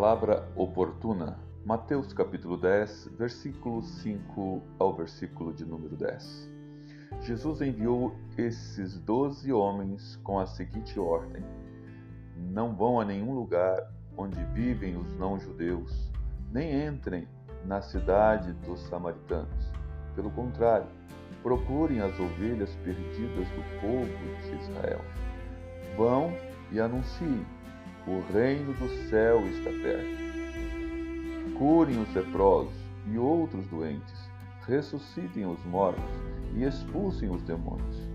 Palavra oportuna. Mateus capítulo 10, versículo 5 ao versículo de número 10. Jesus enviou esses doze homens com a seguinte ordem: Não vão a nenhum lugar onde vivem os não-judeus, nem entrem na cidade dos samaritanos. Pelo contrário, procurem as ovelhas perdidas do povo de Israel. Vão e anunciem: o reino do céu está perto. Curem os leprosos e outros doentes, ressuscitem os mortos e expulsem os demônios.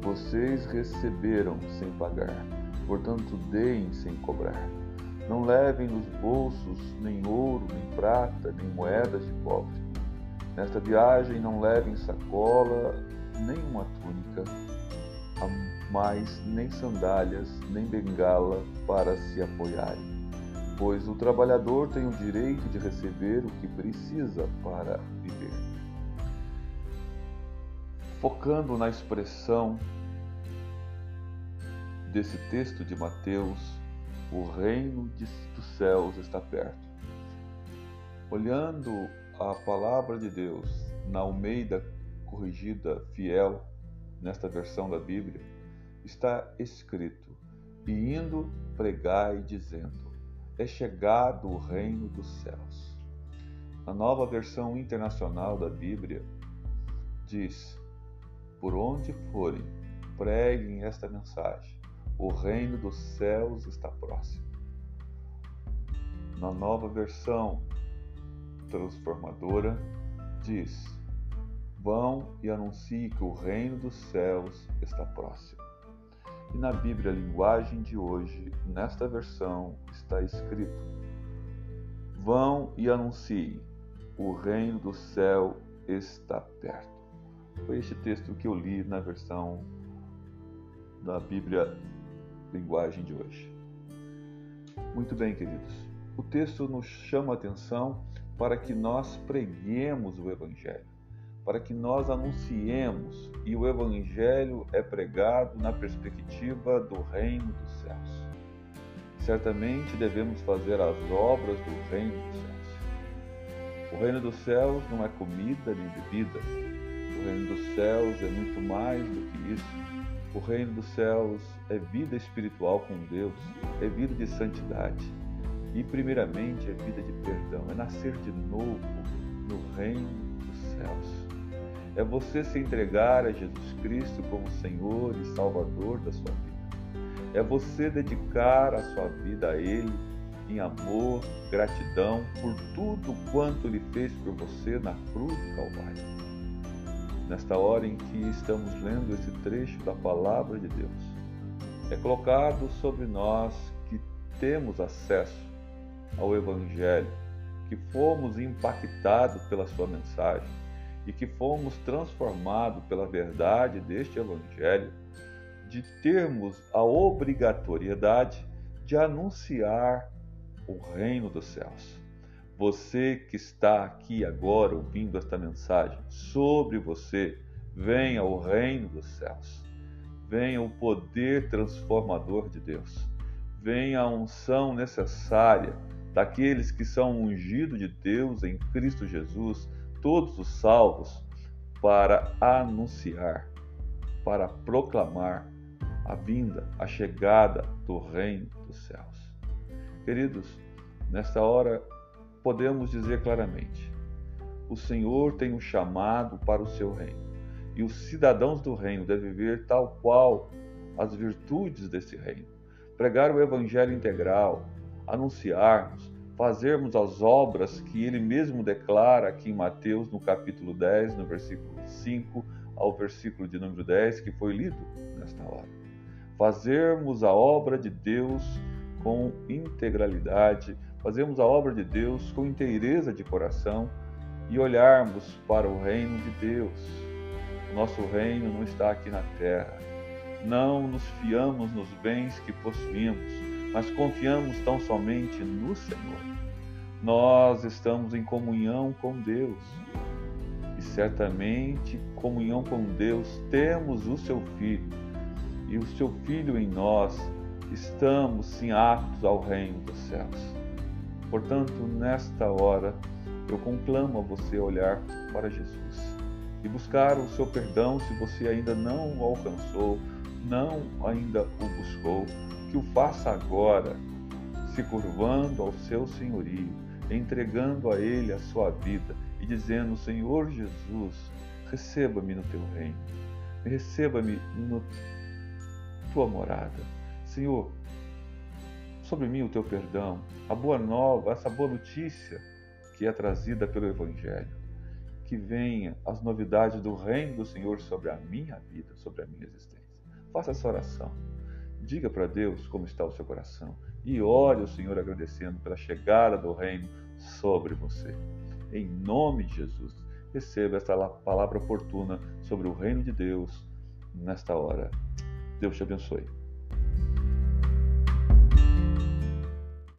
Vocês receberam sem pagar, portanto deem sem cobrar. Não levem nos bolsos nem ouro, nem prata, nem moedas de pobre. Nesta viagem não levem sacola, nem uma túnica, mais nem sandálias, nem bengala para se apoiarem, pois o trabalhador tem o direito de receber o que precisa para viver. Focando na expressão desse texto de Mateus, o reino dos céus está perto. Olhando a palavra de Deus na Almeida corrigida fiel, nesta versão da Bíblia, está escrito: E indo pregai, dizendo: É chegado o reino dos céus. A nova versão internacional da Bíblia diz: Por onde forem, preguem esta mensagem: O reino dos céus está próximo. Na nova versão transformadora, diz: Vão e anunciem que o reino dos céus está próximo. E na Bíblia, a linguagem de hoje, nesta versão, está escrito: Vão e anunciem, o reino do céu está perto. Foi este texto que eu li na versão da Bíblia, linguagem de hoje. Muito bem, queridos. O texto nos chama a atenção para que nós preguemos o Evangelho para que nós anunciemos e o Evangelho é pregado na perspectiva do reino dos céus. Certamente devemos fazer as obras do reino dos céus. O reino dos céus não é comida nem bebida. O reino dos céus é muito mais do que isso. O reino dos céus é vida espiritual com Deus, é vida de santidade e, primeiramente, é vida de perdão, é nascer de novo no reino dos céus é você se entregar a Jesus Cristo como Senhor e Salvador da sua vida. É você dedicar a sua vida a Ele em amor, gratidão por tudo quanto Ele fez por você na cruz do Calvário. Nesta hora em que estamos lendo esse trecho da Palavra de Deus, é colocado sobre nós que temos acesso ao Evangelho, que fomos impactados pela Sua mensagem e que fomos transformados pela verdade deste Evangelho, de termos a obrigatoriedade de anunciar o reino dos céus. Você que está aqui agora ouvindo esta mensagem, sobre você venha o reino dos céus, venha o poder transformador de Deus, venha a unção necessária daqueles que são ungidos de Deus em Cristo Jesus todos os salvos para anunciar, para proclamar a vinda, a chegada do Reino dos céus. Queridos, nesta hora podemos dizer claramente: o Senhor tem um chamado para o seu reino, e os cidadãos do reino devem viver tal qual as virtudes desse reino. Pregar o evangelho integral, anunciarmos, fazermos as obras que ele mesmo declara aqui em Mateus, no capítulo 10, no versículo 5 ao versículo de número 10, que foi lido nesta hora. Fazermos a obra de Deus com integralidade, fazermos a obra de Deus com inteireza de coração e olharmos para o reino de Deus. O nosso reino não está aqui na terra. Não nos fiamos nos bens que possuímos, mas confiamos tão somente no Senhor nós estamos em comunhão com Deus. E certamente, comunhão com Deus, temos o seu Filho. E o seu Filho em nós, estamos sim aptos ao reino dos céus. Portanto, nesta hora, eu conclamo a você olhar para Jesus e buscar o seu perdão se você ainda não o alcançou, não ainda o buscou, que o faça agora, se curvando ao seu senhorio, entregando a ele a sua vida e dizendo: Senhor Jesus, receba-me no teu reino, receba-me no tua morada. Senhor, sobre mim o teu perdão, a boa nova, essa boa notícia que é trazida pelo Evangelho. Que venha as novidades do reino do Senhor sobre a minha vida, sobre a minha existência. Faça essa oração. Diga para Deus como está o seu coração e ore o Senhor agradecendo pela chegada do reino sobre você. Em nome de Jesus, receba esta palavra oportuna sobre o reino de Deus nesta hora. Deus te abençoe.